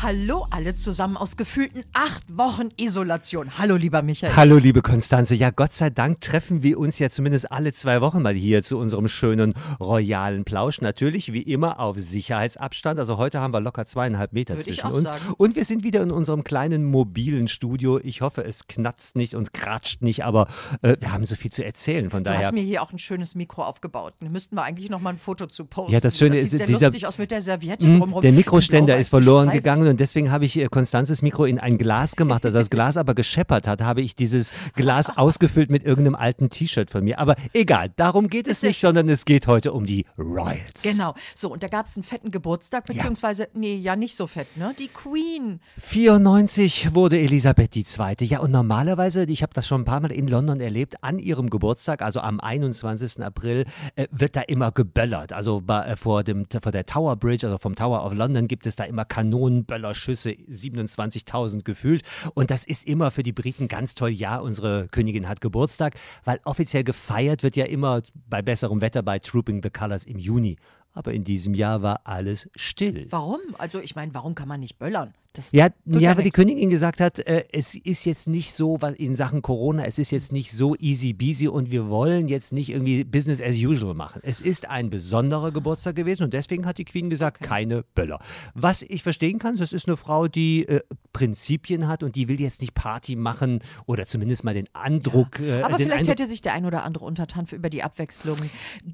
Hallo alle zusammen aus gefühlten acht Wochen Isolation. Hallo lieber Michael. Hallo liebe Konstanze. Ja, Gott sei Dank treffen wir uns ja zumindest alle zwei Wochen mal hier zu unserem schönen royalen Plausch. Natürlich wie immer auf Sicherheitsabstand. Also heute haben wir locker zweieinhalb Meter Würde zwischen uns. sagen. Und wir sind wieder in unserem kleinen mobilen Studio. Ich hoffe, es knatzt nicht und kratscht nicht, aber äh, wir haben so viel zu erzählen. Von Du daher. hast mir hier auch ein schönes Mikro aufgebaut. Da müssten wir eigentlich noch mal ein Foto zu posten. Ja, das Schöne das ist, sieht sehr dieser- lustig aus mit der Serviette Mm, drumherum. Der Mikroständer Und ist verloren gestreift. Gegangen und deswegen habe ich äh, Konstanzes Mikro in ein Glas gemacht. Als das Glas aber gescheppert hat, habe ich dieses Glas ausgefüllt mit irgendeinem alten T-Shirt von mir. Aber egal, darum geht es ja nicht, sondern es geht heute um die Royals. Genau. So, und da gab es einen fetten Geburtstag, beziehungsweise, nee, ja, nicht so fett, ne? Die Queen. 94 wurde Elisabeth II. Ja, und normalerweise, ich habe das schon ein paar Mal in London erlebt, an ihrem Geburtstag, also am 21. April, äh, wird da immer geböllert. Also bei, äh, vor, dem, vor der Tower Bridge, also vom Tower of London, gibt es da immer Kanonenböllerschüsse, 27.000 gefühlt. Und das ist immer für die Briten ganz toll. Ja, unsere Königin hat Geburtstag, weil offiziell gefeiert wird ja immer bei besserem Wetter bei Trooping the Colors im Juni. Aber in diesem Jahr war alles still. Warum? Also, ich meine, warum kann man nicht böllern? Das Ja, ja, weil die. Königin gesagt hat, äh, es ist jetzt nicht so was in Sachen Corona, es ist jetzt nicht so easy peasy und wir wollen jetzt nicht irgendwie Business as usual machen. Es ist ein besonderer Geburtstag gewesen und deswegen hat die Queen gesagt, keine Böller. Was ich verstehen kann, das ist eine Frau, die äh, Prinzipien hat und die will jetzt nicht Party machen oder zumindest mal den Andruck. Äh, Aber den vielleicht Eindruck, hätte sich der ein oder andere Untertan für über die Abwechslung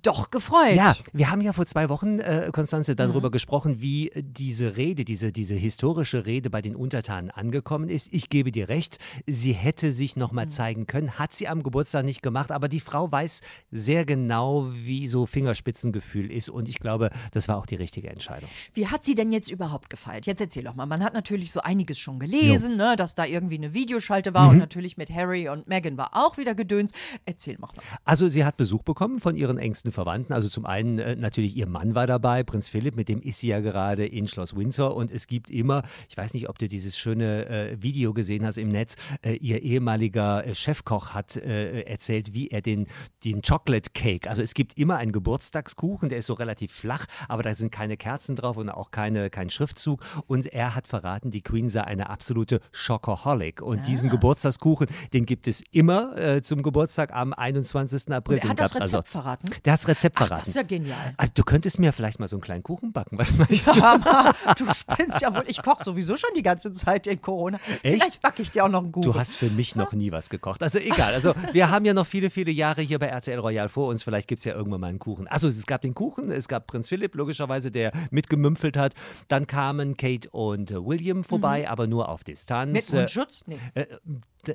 doch gefreut. Ja, wir haben ja vor zwei Wochen, äh, Konstanze, Mhm. darüber gesprochen, wie äh, diese Rede, diese, diese historische Rede bei den Untertanen angekommen ist. Ich gebe dir recht, sie hätte sich Mhm. nochmal zeigen können, hat sie am Geburtstag nicht gemacht, aber die Frau weiß sehr genau, wie so Fingerspitzengefühl ist und ich glaube, das war auch die richtige Entscheidung. Wie hat sie denn jetzt überhaupt gefeiert? Jetzt erzähl doch mal. Man hat natürlich so einiges schon gelesen, ne, dass da irgendwie eine Videoschalte war Mhm. und natürlich mit Harry und Meghan war auch wieder Gedöns. Erzähl mal. Also sie hat Besuch bekommen von ihren engsten Verwandten. Also zum einen äh, natürlich ihr Mann war dabei, Prinz Philipp, mit dem ist sie ja gerade in Schloss Windsor. Und es gibt immer, ich weiß nicht, ob du dieses schöne äh, Video gesehen hast im Netz, äh, ihr ehemaliger äh, Chefkoch hat äh, erzählt, wie er den, den Chocolate Cake, also es gibt immer einen Geburtstagskuchen, der ist so relativ flach, aber da sind keine Kerzen drauf und auch keine, kein Schriftzug. Und er hat verraten, die Queen sei eine absolute Schocoholic. Und diesen Geburtstagskuchen, den gibt es immer äh, zum Geburtstag am 21. April. Und er hat das also. Rezept verraten? Der hat das Rezept Ach, verraten. das ist ja genial. Ah, Du könntest mir vielleicht mal so einen kleinen Kuchen backen, was meinst du? Hammer. Du spinnst ja wohl. Ich koche sowieso schon die ganze Zeit in Corona. Echt? Vielleicht backe ich dir auch noch einen Kuchen. Du hast für mich noch nie was gekocht. Also egal. Also wir haben ja noch viele, viele Jahre hier bei RTL Royal vor uns. Vielleicht gibt es ja irgendwann mal einen Kuchen. Also es gab den Kuchen, es gab Prinz Philipp, logischerweise, der mitgemümpfelt hat. Dann kamen Kate und äh, William vorbei, aber nur auf Distanz. Mhm. Mit Mundschutz? Nee. Äh,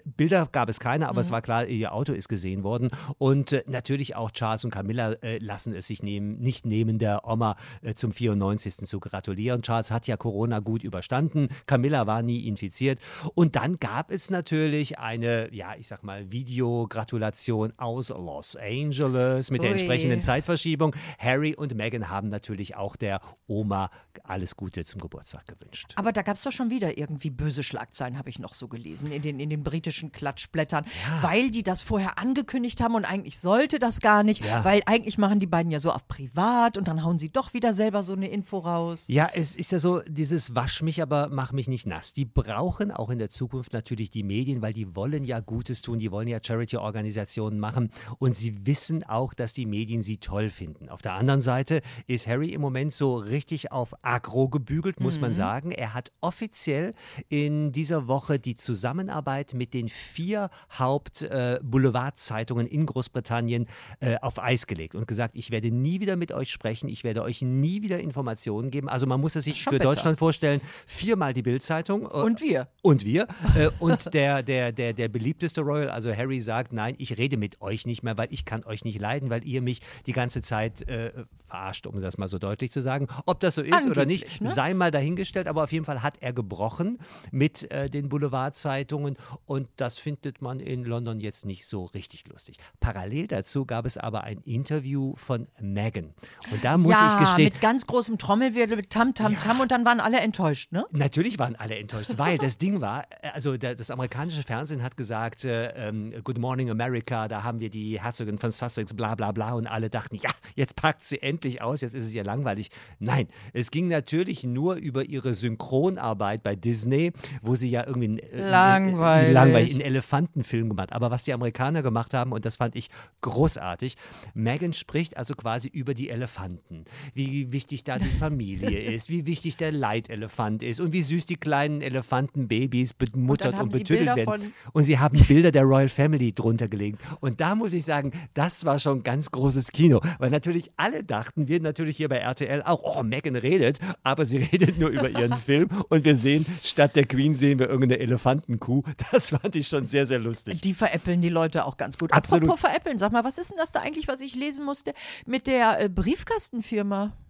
Bilder gab es keine, Mhm. aber es war klar, ihr Auto ist gesehen worden. Und äh, natürlich auch Charles und Camilla äh, lassen es sich nehmen, nicht nehmen, der Oma äh, zum 94. zu gratulieren. Charles hat ja Corona gut überstanden, Camilla war nie infiziert. Und dann gab es natürlich eine, ja, ich sag mal, Videogratulation aus Los Angeles mit der Ui. entsprechenden Zeitverschiebung. Harry und Meghan haben natürlich auch der Oma alles Gute zum Geburtstag gewünscht. Aber da gab es doch schon wieder irgendwie böse Schlagzeilen, habe ich noch so gelesen, in den, in den britischen Klatschblättern, weil die das vorher angekündigt haben und eigentlich sollte das gar nicht, Ja. weil eigentlich machen die beiden ja so auf privat und dann hauen sie doch wieder selber so eine Info raus. Ja, es ist ja so, dieses Wasch mich, aber mach mich nicht nass. Die brauchen auch in der Zukunft natürlich die Medien, weil die wollen ja Gutes tun, die wollen ja Charity-Organisationen machen und sie wissen auch, dass die Medien sie toll finden. Auf der anderen Seite ist Harry im Moment so richtig auf Agro gebügelt, muss man sagen. Er hat offiziell in dieser Woche die Zusammenarbeit mit den vier Haupt-Boulevardzeitungen in Großbritannien äh, auf Eis gelegt und gesagt, ich werde nie wieder mit euch sprechen, ich werde euch nie wieder Informationen geben. Also man muss es sich Schon für bitter. Deutschland vorstellen, viermal die Bildzeitung. äh, Und wir. Und wir. Äh, und der, der, der, der beliebteste Royal, also Harry, sagt, nein, ich rede mit euch nicht mehr, weil ich kann euch nicht leiden, weil ihr mich die ganze Zeit äh, verarscht, um das mal so deutlich zu sagen. Ob das so ist oder nicht, Angeblich, ne? sei mal dahingestellt, aber auf jeden Fall hat er gebrochen mit äh, den Boulevardzeitungen und und das findet man in London jetzt nicht so richtig lustig. Parallel dazu gab es aber ein Interview von Meghan. Und da muss ja, ich gestehen. mit ganz großem Trommelwirbel, mit Tam, Tam, ja. Tam und dann waren alle enttäuscht, ne? Natürlich waren alle enttäuscht, weil das Ding war, äh, also das amerikanische Fernsehen hat gesagt, äh, ähm, Good Morning America, da haben wir die Herzogin von Sussex, bla bla bla und alle dachten, ja, jetzt packt sie endlich aus, jetzt ist es ja langweilig. Nein, es ging natürlich nur über ihre Synchronarbeit bei Disney, wo sie ja irgendwie äh, langweilig. langweilig einen Elefantenfilm gemacht. Aber was die Amerikaner gemacht haben, und das fand ich großartig, Megan spricht also quasi über die Elefanten, wie wichtig da die Familie ist, wie wichtig der Leitelefant ist und wie süß die kleinen Elefantenbabys bemuttert und, und betüttelt werden. Und sie haben Bilder der Royal Family drunter gelegt. Und da muss ich sagen, das war schon ganz großes Kino, weil natürlich alle dachten, wir natürlich hier bei RTL auch, oh, Megan redet, aber sie redet nur über ihren Film und wir sehen, statt der Queen sehen wir irgendeine Elefantenkuh. Das fand ich schon sehr, sehr lustig. Die veräppeln die Leute auch ganz gut. Absolut. Apropos veräppeln, sag mal, was ist denn das da eigentlich, was ich lesen musste mit der äh,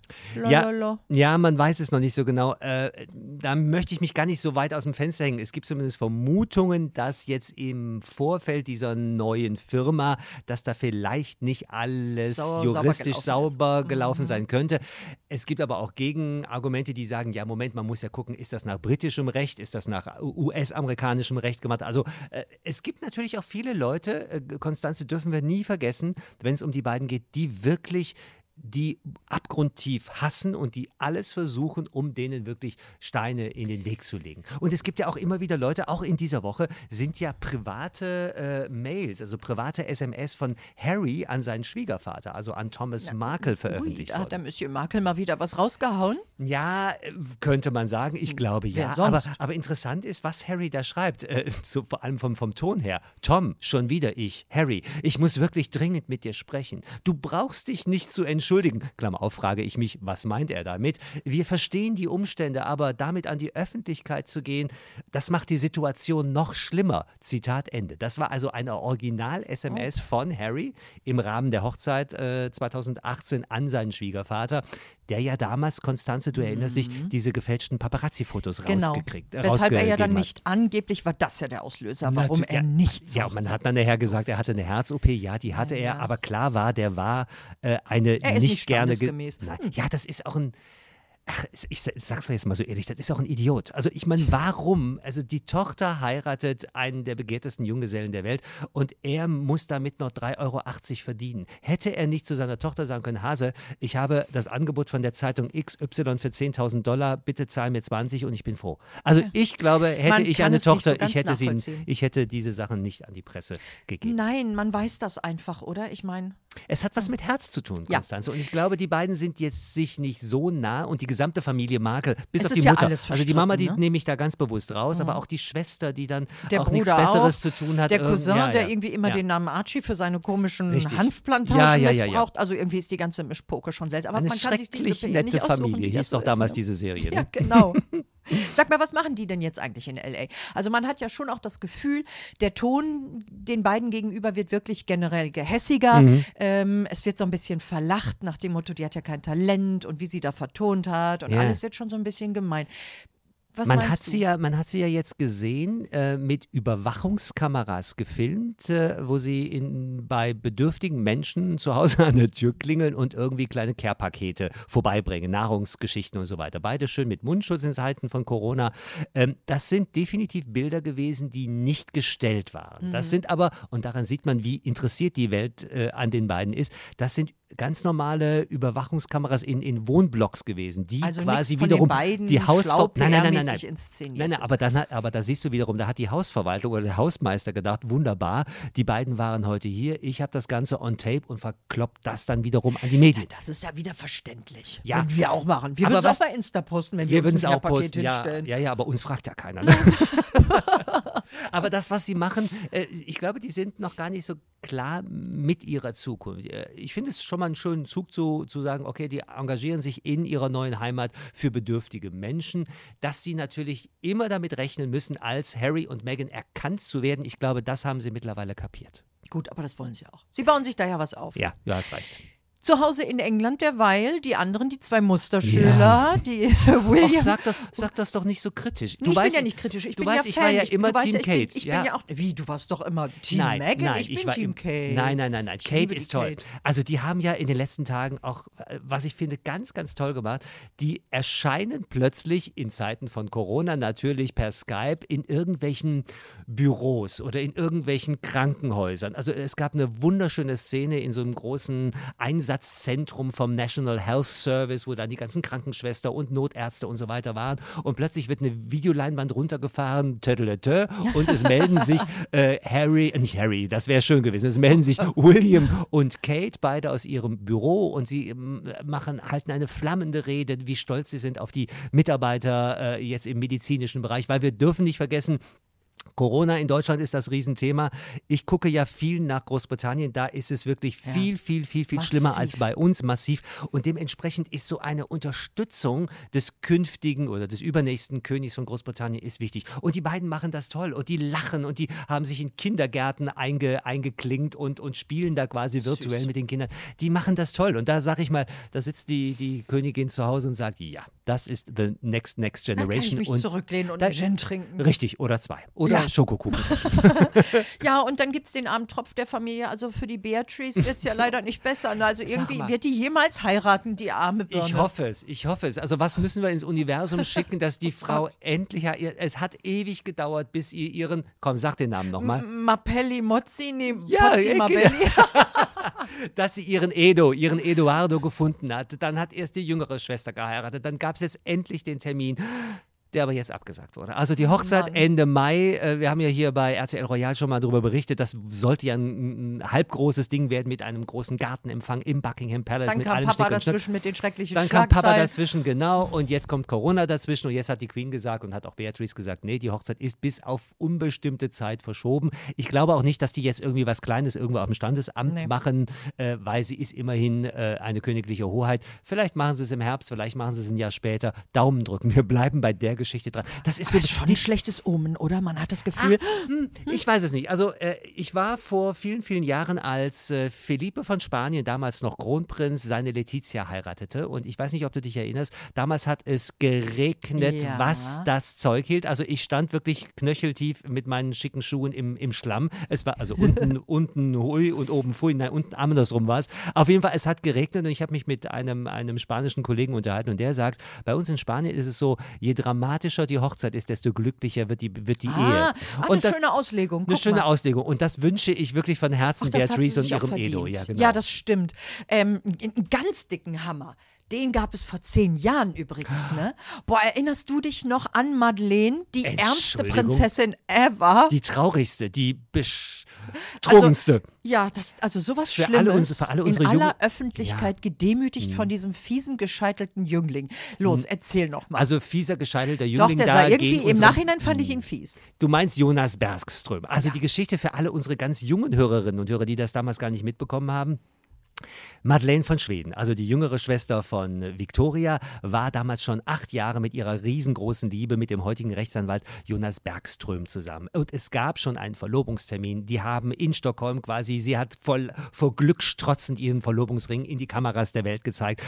Briefkastenfirma? Ja, ja, man weiß es noch nicht so genau. Äh, da möchte ich mich gar nicht so weit aus dem Fenster hängen. Es gibt zumindest Vermutungen, dass jetzt im Vorfeld dieser neuen Firma, dass da vielleicht nicht alles Sau, juristisch sauber gelaufen, sauber gelaufen mhm. sein könnte. Es gibt aber auch Gegenargumente, die sagen, ja, Moment, man muss ja gucken, ist das nach britischem Recht, ist das nach US-amerikanischem Recht gemacht? Also äh, es gibt natürlich auch viele Leute, äh, Konstanze dürfen wir nie vergessen, wenn es um die beiden geht, die wirklich die abgrundtief hassen und die alles versuchen, um denen wirklich Steine in den Weg zu legen. Und es gibt ja auch immer wieder Leute, auch in dieser Woche sind ja private äh, Mails, also private SMS von Harry an seinen Schwiegervater, also an Thomas Na, Markle veröffentlicht. Ui, da hat der Monsieur Markle mal wieder was rausgehauen? Ja, könnte man sagen. Ich glaube ja. Aber, aber, interessant ist, was Harry da schreibt, äh, so, vor allem vom, vom Ton her. Tom, schon wieder ich. Harry, ich muss wirklich dringend mit dir sprechen. Du brauchst dich nicht zu entschuldigen entschuldigen. Klammer auf, frage ich mich, was meint er damit? Wir verstehen die Umstände, aber damit an die Öffentlichkeit zu gehen, das macht die Situation noch schlimmer. Zitat Ende. Das war also eine Original-SMS oh. von Harry im Rahmen der Hochzeit äh, 2018 an seinen Schwiegervater, der ja damals, Konstanze, du erinnerst dich, mhm. diese gefälschten Paparazzi-Fotos genau. rausgekriegt. Äh, Weshalb er ja dann nicht, angeblich war das ja der Auslöser, warum Natu er nicht Ja, man hat dann nachher gesagt, er hatte eine Herz-OP, ja, die hatte ja, er, aber klar war, der war äh, eine er nicht, nicht gerne. Nein. Ja, das ist auch ein ach, ich sag's jetzt mal so ehrlich, das ist auch ein Idiot. Also ich meine, warum? Also die Tochter heiratet einen der begehrtesten Junggesellen der Welt und er muss damit noch 3,80 Euro verdienen. Hätte er nicht zu seiner Tochter sagen können, Hase, ich habe das Angebot von der Zeitung XY für 10.000 Dollar, bitte zahl mir 20 und ich bin froh. Also ich glaube, hätte man ich eine Tochter, so ich, hätte sie, ich hätte diese Sachen nicht an die Presse gegeben. Nein, man weiß das einfach, oder? Ich meine... Es hat was mit Herz zu tun, Konstanze. Ja. Und ich glaube, die beiden sind jetzt sich nicht so nah und die gesamte Familie Markel, bis es auf die Mutter. Ja also die Mama, die ne? nehme ich da ganz bewusst raus, mhm. aber auch die Schwester, die dann der auch Bruder nichts Besseres auch. zu tun hat. Der Cousin, ja, der irgendwie immer den Namen Archie für seine komischen Richtig. Hanfplantagen missbraucht. Also irgendwie ist die ganze Mischpoke schon seltsam. Aber Eine man kann sich diese nette Familie. Hieß doch damals ne? diese Serie. Ne? Ja, genau. Sag mal, was machen die denn jetzt eigentlich in LA? Also man hat ja schon auch das Gefühl, der Ton den beiden gegenüber wird wirklich generell gehässiger. Mhm. Ähm, es wird so ein bisschen verlacht nach dem Motto, die hat ja kein Talent und wie sie da vertont hat und ja. alles wird schon so ein bisschen gemein. Was man hat du? sie ja, man hat sie ja jetzt gesehen äh, mit Überwachungskameras gefilmt, äh, wo sie in, bei bedürftigen Menschen zu Hause an der Tür klingeln und irgendwie kleine Care-Pakete vorbeibringen, Nahrungsgeschichten und so weiter. Beide schön mit Mundschutz in Zeiten von Corona. Ähm, das sind definitiv Bilder gewesen, die nicht gestellt waren. Mhm. Das sind aber, und daran sieht man, wie interessiert die Welt äh, an den beiden ist, das sind ganz normale Überwachungskameras in, in Wohnblocks gewesen, die also quasi wiederum die Hausverwaltung. Nein, nein, nein, nein, nein. nein, nein aber, dann, aber da siehst du wiederum, da hat die Hausverwaltung oder der Hausmeister gedacht, wunderbar, die beiden waren heute hier, ich habe das Ganze on tape und verkloppt das dann wiederum an die Medien. Ja, das ist ja wieder verständlich. Ja. Würden wir auch machen. Wir würden es auch bei Insta posten, wenn wir, wir uns ein auch Paket posten. hinstellen. Ja, ja, ja, aber uns fragt ja keiner. Ne? aber das, was sie machen, äh, ich glaube, die sind noch gar nicht so klar mit ihrer Zukunft. Äh, ich finde es schon mal einen schönen Zug zu, zu sagen, okay, die engagieren sich in ihrer neuen Heimat für bedürftige Menschen, dass sie natürlich immer damit rechnen müssen, als Harry und Meghan erkannt zu werden. Ich glaube, das haben sie mittlerweile kapiert. Gut, aber das wollen sie auch. Sie bauen sich da ja was auf. Ja, ja, das reicht. Zu Hause in England derweil, die anderen, die zwei Musterschüler, die William. Och, sag, das, sag das doch nicht so kritisch. Du Nee, ich weißt, bin ja nicht kritisch. Ich du bin weißt, ja ich Fan. war ja immer du weißt Team ja, ich bin, Kate. Ich ja. bin ja auch. Wie, du warst doch immer Team nein, Meghan? nein, ich bin war Team im- Kate. Nein, nein, nein, nein. Ich Kate ist toll. Kate. Also die haben ja in den letzten Tagen auch, äh, was ich finde, ganz, ganz toll gemacht. Die erscheinen plötzlich in Zeiten von Corona natürlich per Skype in irgendwelchen Büros oder in irgendwelchen Krankenhäusern. Also es gab eine wunderschöne Szene in so einem großen Einsatzzentrum vom National Health Service, wo dann die ganzen Krankenschwester und Notärzte und so weiter waren. Und plötzlich wird eine Videoleinwand runtergefahren, töteletö, und es melden sich äh, Harry, nicht Harry, das wäre schön gewesen, es melden sich William und Kate, beide aus ihrem Büro und sie ähm, machen, halten eine flammende Rede, wie stolz sie sind auf die Mitarbeiter äh, jetzt im medizinischen Bereich, weil wir dürfen nicht vergessen, Corona in Deutschland ist das Riesenthema. Ich gucke ja viel nach Großbritannien. Da ist es wirklich Ja. viel, viel, viel, viel Massiv. schlimmer als bei uns, massiv. Und dementsprechend ist so eine Unterstützung des künftigen oder des übernächsten Königs von Großbritannien ist wichtig. Und die beiden machen das toll und die lachen und die haben sich in Kindergärten einge, eingeklinkt und, und spielen da quasi virtuell Süß. mit den Kindern. Die machen das toll. Und da sage ich mal, da sitzt die, die Königin zu Hause und sagt, ja, das ist the next, next Da kann ich generation. mich und zurücklehnen und da- einen Gin trinken. Richtig, oder zwei. Oder Ja. Schokokuchen. Ja, und dann gibt es den armen Tropf der Familie. Also für die Beatrice wird es ja leider nicht besser. ne? Also irgendwie wird die jemals heiraten, die arme Birne. Ich hoffe es, ich hoffe es. Also was müssen wir ins Universum schicken, dass die Frau endlich, es hat ewig gedauert, bis ihr ihren, komm, sag den Namen nochmal, Mappelli Mozzi, nee, Ja, Pozzi ja, Mabelli. dass sie ihren Edo, ihren Eduardo gefunden hat. Dann hat erst die jüngere Schwester geheiratet, dann gab es jetzt endlich den Termin. Der aber jetzt abgesagt wurde. Also die Hochzeit Mann. Ende Mai. Äh, wir haben ja hier bei RTL Royal schon mal darüber berichtet. Das sollte ja ein, ein halbgroßes Ding werden mit einem großen Gartenempfang im Buckingham Palace. Dann mit kam allem Papa Schnack. dazwischen mit den schrecklichen Dann kam Papa dazwischen, genau. Und jetzt kommt Corona dazwischen. Und jetzt hat die Queen gesagt und hat auch Beatrice gesagt, nee, die Hochzeit ist bis auf unbestimmte Zeit verschoben. Ich glaube auch nicht, dass die jetzt irgendwie was Kleines irgendwo auf dem Standesamt Nee. machen, äh, weil sie ist immerhin äh, eine königliche Hoheit. Vielleicht machen sie es im Herbst, vielleicht machen sie es ein Jahr später. Daumen drücken. Wir bleiben bei der Geschichte dran. Das ist so Das schon ein schlechtes Omen, oder? Man hat das Gefühl, hm, ich weiß es nicht. Also äh, ich war vor vielen, vielen Jahren, als äh, Felipe von Spanien, damals noch Kronprinz, seine Letizia heiratete. Und ich weiß nicht, ob du dich erinnerst, damals hat es geregnet, Ja. was das Zeug hielt. Also ich stand wirklich knöcheltief mit meinen schicken Schuhen im, im Schlamm. Es war also unten, unten hui und oben fui. Nein, unten andersrum war es. Auf jeden Fall, es hat geregnet und ich habe mich mit einem, einem spanischen Kollegen unterhalten und der sagt, bei uns in Spanien ist es so, je dramatischer die Hochzeit ist, desto glücklicher wird die, wird die Ehe. ah, ah, eine das- schöne Auslegung. eine Guck schöne mal. Auslegung. Und das wünsche ich wirklich von Herzen Ach, Beatrice und ihrem. Edo. Ja, genau. ja, das stimmt. Ähm, einen ganz dicken Hammer. Den gab es vor zehn Jahren übrigens, ne? Boah, erinnerst du dich noch an Madeleine, die ärmste? Prinzessin ever? die traurigste, die betrogenste. Ja, das, also sowas Für alle Schlimmes. unsere- für alle unsere in aller Jungen- Öffentlichkeit gedemütigt von diesem fiesen, gescheitelten Jüngling. Los, erzähl noch mal. also fieser, gescheitelter Doch, Jüngling der da sah irgendwie, im unsere- Nachhinein fand ich ihn fies. Du meinst Jonas Bergström. Also die Geschichte für alle unsere ganz jungen Hörerinnen und Hörer, die das damals gar nicht mitbekommen haben. Madeleine von Schweden, also die jüngere Schwester von Victoria, war damals schon acht Jahre mit ihrer riesengroßen Liebe mit dem heutigen Rechtsanwalt Jonas Bergström zusammen. Und es gab schon einen Verlobungstermin. Die haben in Stockholm quasi, sie hat voll vor Glück strotzend ihren Verlobungsring in die Kameras der Welt gezeigt.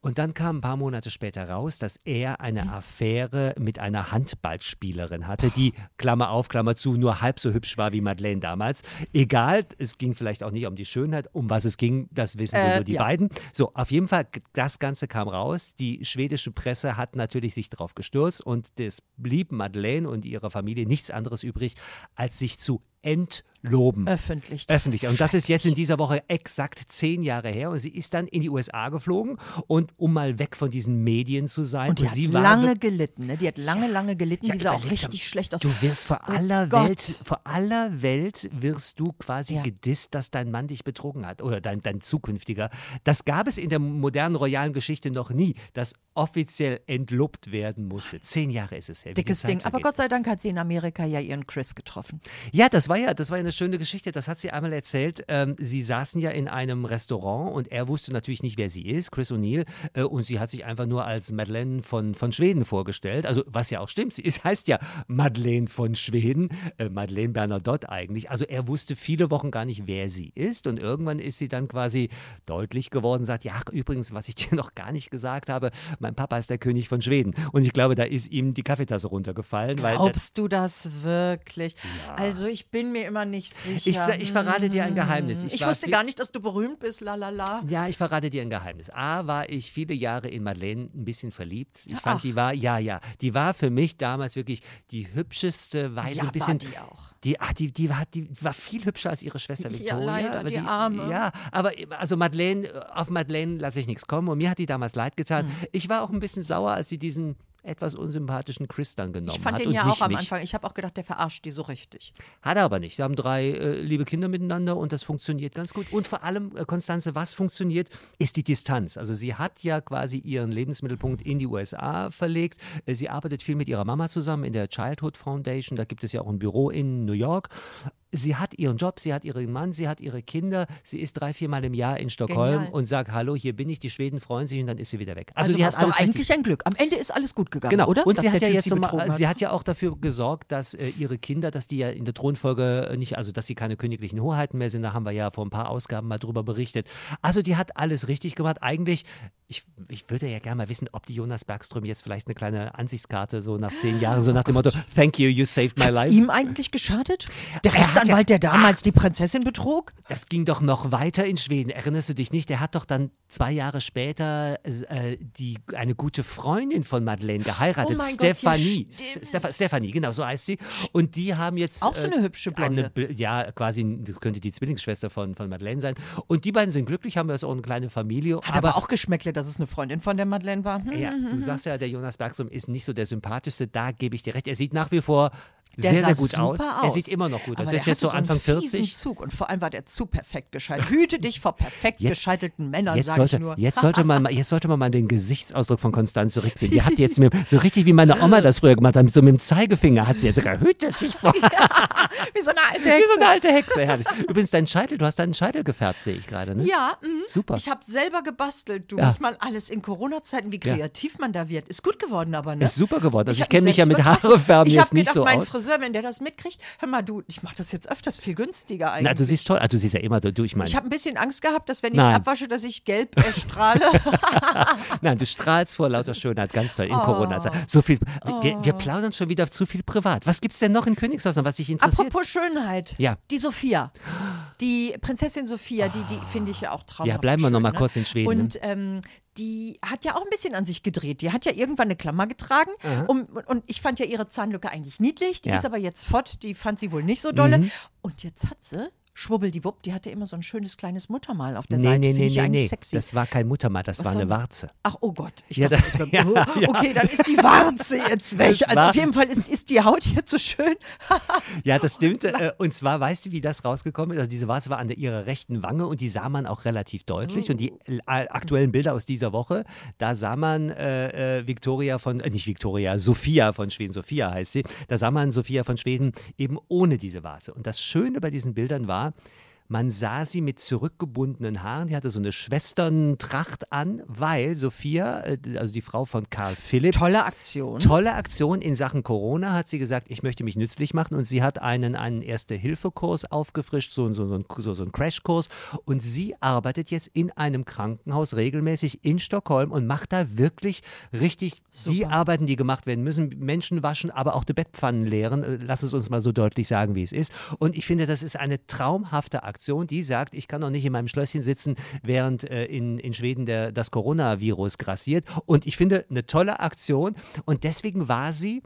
Und dann kam ein paar Monate später raus, dass er eine Affäre mit einer Handballspielerin hatte, die, Klammer auf, Klammer zu, nur halb so hübsch war wie Madeleine damals. Egal, es ging vielleicht auch nicht um die Schönheit, um was es ging, das wissen wir Äh, so die ja. beiden. So, auf jeden Fall, das Ganze kam raus. Die schwedische Presse hat natürlich sich darauf gestürzt und es blieb Madeleine und ihrer Familie nichts anderes übrig, als sich zu entloben. Öffentlich. das Öffentlich. Und das ist jetzt in dieser Woche exakt zehn Jahre her. Und sie ist dann in die USA geflogen. Und um mal weg von diesen Medien zu sein. Und die hat sie war lange gelitten, ne? Die hat lange, lange gelitten. Ja, die sah auch richtig doch, schlecht aus. Du wirst vor Oh aller Gott. Welt, vor aller Welt wirst du quasi Ja. gedisst, dass dein Mann dich betrogen hat oder dein, dein zukünftiger. Das gab es in der modernen royalen Geschichte noch nie, dass offiziell entlobt werden musste. Zehn Jahre ist es her. Dickes Ding. Aber vergeht. Gott sei Dank hat sie in Amerika ja ihren Chris getroffen. Ja, das war ja, das war ja eine schöne Geschichte, das hat sie einmal erzählt. Ähm, sie saßen ja in einem Restaurant und er wusste natürlich nicht, wer sie ist, Chris O'Neill, äh, und sie hat sich einfach nur als Madeleine von, von Schweden vorgestellt. Also, was ja auch stimmt, sie ist, heißt ja Madeleine von Schweden, äh, Madeleine Bernadotte eigentlich. Also, er wusste viele Wochen gar nicht, wer sie ist und irgendwann ist sie dann quasi deutlich geworden, sagt, ja, übrigens, was ich dir noch gar nicht gesagt habe, mein Papa ist der König von Schweden. Und ich glaube, da ist ihm die Kaffeetasse runtergefallen. Glaubst du das wirklich? Ja. Also ich bin mir immer nicht sicher. Ich, ich verrate dir ein Geheimnis. Ich, ich wusste gar nicht, dass du berühmt bist, lalala. Ja, ich verrate dir ein Geheimnis. A, war ich viele Jahre in Madeleine ein bisschen verliebt. Ich fand, Ach. die war, ja, ja, die war für mich damals wirklich die hübscheste, weil ja, so ein bisschen. War die auch. Die, ach, die, die, war, die war viel hübscher als ihre Schwester Victoria. Ja, leider, aber die, die Arme. Ja, aber also Madeleine, auf Madeleine lasse ich nichts kommen und mir hat die damals leid getan. Mhm. Ich war auch ein bisschen sauer, als sie diesen etwas unsympathischen Chris dann genommen hat. Ich fand hat den ja auch am mich. Anfang. Ich habe auch gedacht, der verarscht die so richtig. Hat er aber nicht. Sie haben drei äh, liebe Kinder miteinander und das funktioniert ganz gut. Und vor allem, äh, Konstanze, was funktioniert, ist die Distanz. Also sie hat ja quasi ihren Lebensmittelpunkt in die USA verlegt. Äh, sie arbeitet viel mit ihrer Mama zusammen in der Childhood Foundation. Da gibt es ja auch ein Büro in New York sie hat ihren Job, sie hat ihren Mann, sie hat ihre Kinder, sie ist drei, viermal im Jahr in Stockholm Genial. und sagt, hallo, hier bin ich, die Schweden freuen sich und dann ist sie wieder weg. Also, also die hat doch eigentlich ein Glück. Am Ende ist alles gut gegangen, genau. oder? Und dass sie hat ja jetzt so mal, sie hat ja auch dafür gesorgt, dass äh, ihre Kinder, dass die ja in der Thronfolge nicht, also dass sie keine königlichen Hoheiten mehr sind, da haben wir ja vor ein paar Ausgaben mal drüber berichtet. Also die hat alles richtig gemacht. Eigentlich, ich, ich würde ja gerne mal wissen, ob die Jonas Bergström jetzt vielleicht eine kleine Ansichtskarte so nach zehn Jahren, so nach dem Motto, thank you, you saved my Hat's life. ihm eigentlich geschadet? Der Rechtsanwalt, der damals als die Prinzessin betrug? Das ging doch noch weiter in Schweden. Erinnerst du dich nicht? Der hat doch dann zwei Jahre später äh, die, eine gute Freundin von Madeleine geheiratet. Oh Stefanie. Gott, ja, Stefanie, genau, so heißt sie. Und die haben jetzt. Auch so eine äh, hübsche Blonde. Eine, ja, quasi, das könnte die Zwillingsschwester von, von Madeleine sein. Und die beiden sind glücklich, haben jetzt auch eine kleine Familie. Hat aber, aber auch Geschmäckle, dass es eine Freundin von der Madeleine war. Hm, ja, hm, du hm. sagst ja, der Jonas Bergström ist nicht so der sympathischste. Da gebe ich dir recht. Er sieht nach wie vor der sehr, sehr gut aus. aus. Er sieht immer noch gut aus. Aber der ist jetzt so Anfang so 40. Zug und vor allem war der zu perfekt gescheitelt. Hüte dich vor perfekt Jetzt- gescheitelten Männern, Jetzt sage ich nur. jetzt, sollte man, mal- jetzt sollte man mal den Gesichtsausdruck von Konstanze Rick sehen. Die hat jetzt mit, so richtig wie meine Oma das früher gemacht hat, so mit dem Zeigefinger hat sie jetzt sogar Hüte dich vor. Wie so eine alte Wie Hexe. so eine alte Hexe, herrlich. Übrigens, dein Scheitel, du hast deinen Scheitel gefärbt, sehe ich gerade, ne? Ja, mhm. Super. Ich habe selber gebastelt. Du, Ja. was man alles in Corona-Zeiten, wie Ja. kreativ man da wird. Ist gut geworden, aber ne? Ist super geworden. Also ich hab kenne mich ja mit. Haarefärben Ich jetzt nicht so aus. Friseur, wenn der das mitkriegt, hör mal, du, ich mache das jetzt öfters viel günstiger eigentlich. Na, du siehst toll, ah, du siehst ja immer, du, du ich meine, ich habe ein bisschen Angst gehabt, dass wenn ich es abwasche, dass ich gelb äh, strahle. nein, du strahlst vor lauter Schönheit, ganz toll, in Oh. Corona-Zeit. So viel, wir, wir plaudern schon wieder zu viel privat. Was gibt es denn noch in Königshaus, was dich interessiert? Apropos Schönheit. Ja. Die Sophia. Die Prinzessin Sophia, die, die finde ich ja auch traumhaft. Ja, bleiben wir schön, noch mal ne? kurz in Schweden, ne? Und ähm, die hat ja auch ein bisschen an sich gedreht. Die hat ja irgendwann eine Klammer getragen. Um, und ich fand ja ihre Zahnlücke eigentlich niedlich. Die Ja. ist aber jetzt fort. Die fand sie wohl nicht so dolle. Mhm. Und jetzt hat sie. Schwubbeldiwupp, die hatte immer so ein schönes kleines Muttermal auf der Nee, Seite. nee, Finde nee, nee, eigentlich nee. sexy. Das war kein Muttermal, das Was war war eine das? Warze. Ach, oh Gott. Ich Ja, dachte, da- das ja, ja. Okay, dann ist die Warze jetzt weg. Das Also war- auf jeden Fall ist, ist die Haut jetzt so schön. Ja, das stimmt. Äh, Und zwar, weißt du, wie das rausgekommen ist? Also diese Warze war an der, ihrer rechten Wange und die sah man auch relativ deutlich. Und die äh, aktuellen Bilder aus dieser Woche, da sah man äh, äh, Victoria von, äh, nicht Victoria, Sophia von Schweden, Sophia heißt sie, da sah man Sophia von Schweden eben ohne diese Warze. Und das Schöne bei diesen Bildern war, да, man sah sie mit zurückgebundenen Haaren. Die hatte so eine Schwesterntracht an, weil Sophia, äh, also die Frau von Karl Philipp, Tolle Aktion. Tolle Aktion in Sachen Corona hat sie gesagt, ich möchte mich nützlich machen und sie hat einen, einen Erste-Hilfe-Kurs aufgefrischt, so, so, so, so, so einen Crashkurs und sie arbeitet jetzt in einem Krankenhaus regelmäßig in Stockholm und macht da wirklich richtig die Super. Arbeiten, die gemacht werden müssen, Menschen waschen, aber auch die Bettpfannen leeren, Äh, lass es uns mal so deutlich sagen, wie es ist und ich finde, das ist eine traumhafte Aktion, die sagt, ich kann doch nicht in meinem Schlösschen sitzen, während äh, in, in Schweden der, das Coronavirus grassiert und ich finde, eine tolle Aktion und deswegen war sie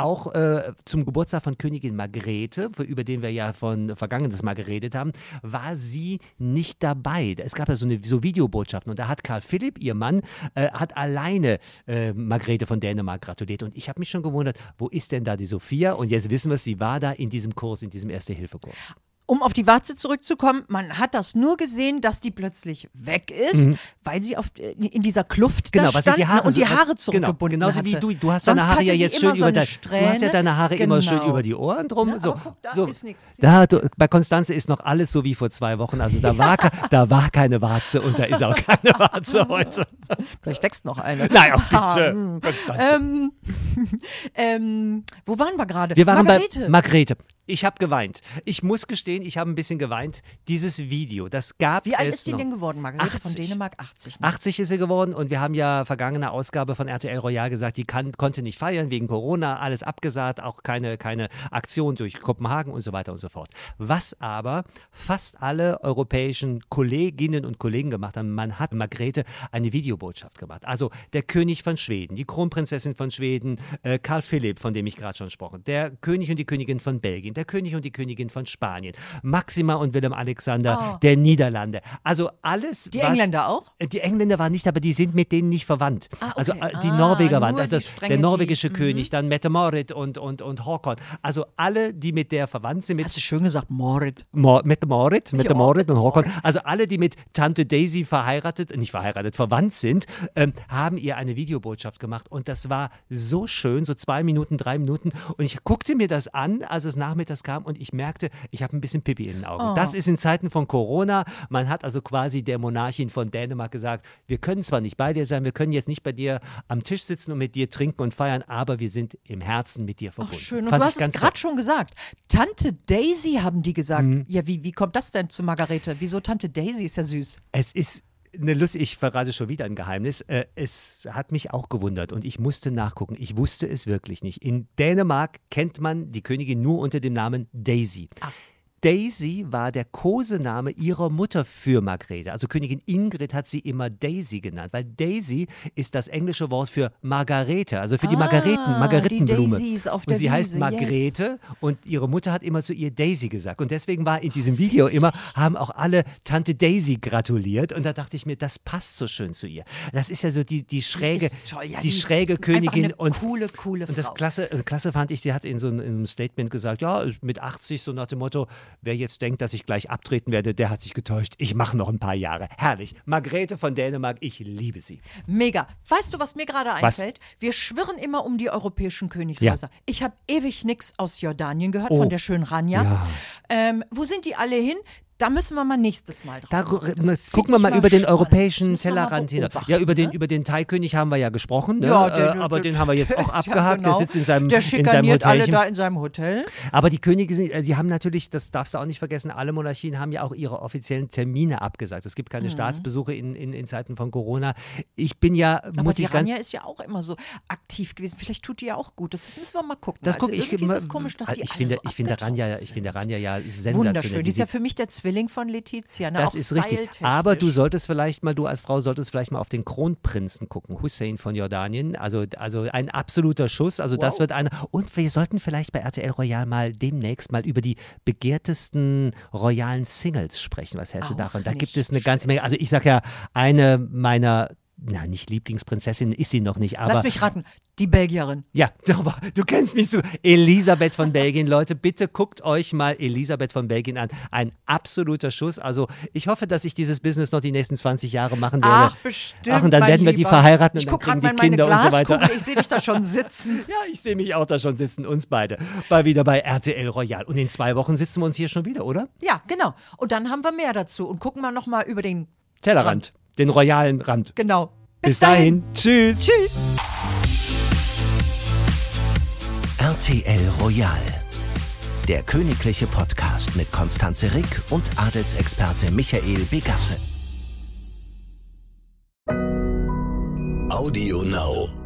auch äh, zum Geburtstag von Königin Margrethe, über den wir ja von vergangenes Mal geredet haben, war sie nicht dabei. Es gab ja so, eine, so Videobotschaften und da hat Karl Philipp, ihr Mann, äh, hat alleine äh, Margrethe von Dänemark gratuliert. Und ich habe mich schon gewundert, wo ist denn da die Sophia? Und jetzt wissen wir es, sie war da in diesem Kurs, in diesem Erste-Hilfe-Kurs. Um auf die Warze zurückzukommen, man hat das nur gesehen, dass die plötzlich weg ist, weil sie auf, in dieser Kluft Genau, da was sie stand die Haare und die so- Haare genau, zurückgebunden genauso hatte. wie du. Du hast Sonst deine Haare ja jetzt schön so über dein, du hast ja deine Haare immer schön Genau. über die Ohren drum. Na, so, guck, da so. ist nix. Da, du, bei Konstanze ist noch alles so wie vor zwei Wochen. Also da war, da war keine Warze und da ist auch keine Warze heute. Vielleicht wächst noch eine. Naja, bitte. Konstanze. Ähm, ähm, wo waren wir gerade? Wir waren Margarete. bei Margrethe. Ich habe geweint. Ich muss gestehen, ich habe ein bisschen geweint. Dieses Video, das gab Wie alt es ist die noch. denn geworden, Margarete von 80. Dänemark? 80. Ne? 80 ist sie geworden und wir haben ja vergangene Ausgabe von RTL Royal gesagt, die kann, konnte nicht feiern wegen Corona, alles abgesagt, auch keine, keine Aktion durch Kopenhagen und so weiter und so fort. Was aber fast alle europäischen Kolleginnen und Kollegen gemacht haben, man hat Margrethe eine Videobotschaft gemacht. Also der König von Schweden, die Kronprinzessin von Schweden, äh, Karl Philipp, von dem ich gerade schon gesprochen, der König und die Königin von Belgien, der König und die Königin von Spanien, Maxima und Willem Alexander Oh. der Niederlande. Also alles, Die was, Engländer auch? äh, Die Engländer waren nicht, aber die sind mit denen nicht verwandt. Ah, okay. Also äh, die Ah, Norweger waren, also die der die- norwegische mhm. König, dann Mette-Marit und, und, und Håkon. Also alle, die mit der verwandt sind, mit Hast du schön gesagt, Morit. Mor Mette-Marit, Mette-Marit und Håkon, also alle, die mit Tante Daisy verheiratet, nicht verheiratet, verwandt sind, ähm, haben ihr eine Videobotschaft gemacht und das war so schön, so zwei Minuten, drei Minuten und ich guckte mir das an, als es nachmittags kam und ich merkte, ich habe ein bisschen Pipi in den Augen. Oh. Das ist in Zeiten von Corona, man hat also quasi der Monarchin von Dänemark gesagt, wir können zwar nicht bei dir sein, wir können jetzt nicht bei dir am Tisch sitzen und mit dir trinken und feiern, aber wir sind im Herzen mit dir Ach, verbunden. schön. Und Fand du hast es gerade schon gesagt. Tante Daisy haben die gesagt. Mhm. Ja, wie, wie kommt das denn zu Margarete? Wieso Tante Daisy ist ja süß? Es ist eine Lust, ich verrate schon wieder ein Geheimnis. Äh, Es hat mich auch gewundert und ich musste nachgucken. Ich wusste es wirklich nicht. In Dänemark kennt man die Königin nur unter dem Namen Daisy. Daisy war der Kosename ihrer Mutter für Margrethe. Also Königin Ingrid hat sie immer Daisy genannt, weil Daisy ist das englische Wort für Margarete, also für die Ah, Margareten, die Margaretenblume. Daisys auf und sie heißt Wiese, yes. Margrethe und ihre Mutter hat immer zu ihr Daisy gesagt. Und deswegen war in diesem Video immer, haben auch alle Tante Daisy gratuliert. Und da dachte ich mir, das passt so schön zu ihr. Das ist ja so die, die schräge, ist toll, ja, die die schräge Königin. und coole, coole Und das Frau. klasse, äh, klasse fand ich, sie hat in so einem, in einem Statement gesagt, ja, mit 80 so nach dem Motto, wer jetzt denkt, dass ich gleich abtreten werde, der hat sich getäuscht. Ich mache noch ein paar Jahre. Herrlich. Margrethe von Dänemark, ich liebe sie. Mega. Weißt du, was mir gerade Was? einfällt? Wir schwirren immer um die europäischen Königshäuser. Ich habe ewig nichts aus Jordanien gehört, Oh. von der schönen Rania. Ja. Ähm, wo sind die alle hin? Da müssen wir mal nächstes Mal drauf. Da gucken. wir ich mal über den europäischen mal Tellerrand hin. Ja, über den, ne? über den Thai-König haben wir ja gesprochen, ne? Ja, äh, der- aber der- den haben wir jetzt auch ist ja abgehakt. genau. Der sitzt in seinem, Der in seinem schikaniert alle da in seinem Hotel. Aber die Könige, sind, äh, die haben natürlich, das darfst du auch nicht vergessen, alle Monarchien haben ja auch ihre offiziellen Termine abgesagt. Es gibt keine Staatsbesuche in, in, in Zeiten von Corona. Ich bin ja, Mhm. Aber muss die ich ganz Rania ist ja auch immer so aktiv gewesen. Vielleicht tut die ja auch gut. Das, müssen wir mal gucken. Das also gucke ich ist es komisch, dass die ich alle finde, so ich finde Ranja, ich finde Ranja ja sensationell. Wunderschön. Die ist ja für mich der Zwilling von Letizia. Ne? das auch ist richtig. Aber du solltest vielleicht mal, du als Frau solltest vielleicht mal auf den Kronprinzen gucken, Hussein von Jordanien. Also, also ein absoluter Schuss. Also das Wow. wird einer. Und wir sollten vielleicht bei RTL Royal mal demnächst mal über die begehrtesten royalen Singles sprechen. Was hältst du davon? Da gibt es eine ganze Menge. Also ich sag ja, eine meiner, na nicht Lieblingsprinzessin ist sie noch nicht, aber Lass mich raten. Die Belgierin. ja, aber du kennst mich so. Elisabeth von Belgien, Leute, bitte guckt euch mal Elisabeth von Belgien an. Ein absoluter Schuss. Also ich hoffe, dass ich dieses Business noch die nächsten 20 Jahre machen werde. Ach, bestimmt. Ach, und dann werden wir die Lieber. verheiraten Ich und dann gucke gerade kriegen mal die Kinder und so weiter. Glaskugel. Ich sehe dich da schon sitzen. Ja, ich sehe mich auch da schon sitzen, uns beide. Mal wieder bei RTL Royal. Und in zwei Wochen sitzen wir uns hier schon wieder, oder? Ja, genau. Und dann haben wir mehr dazu und gucken wir nochmal über den. Tellerrand. Den royalen Rand. Genau. Bis, dahin. Tschüss. Tschüss. RTL Royal. Der königliche Podcast mit Konstanze Rick und Adelsexperte Michael Begasse. Audio Now.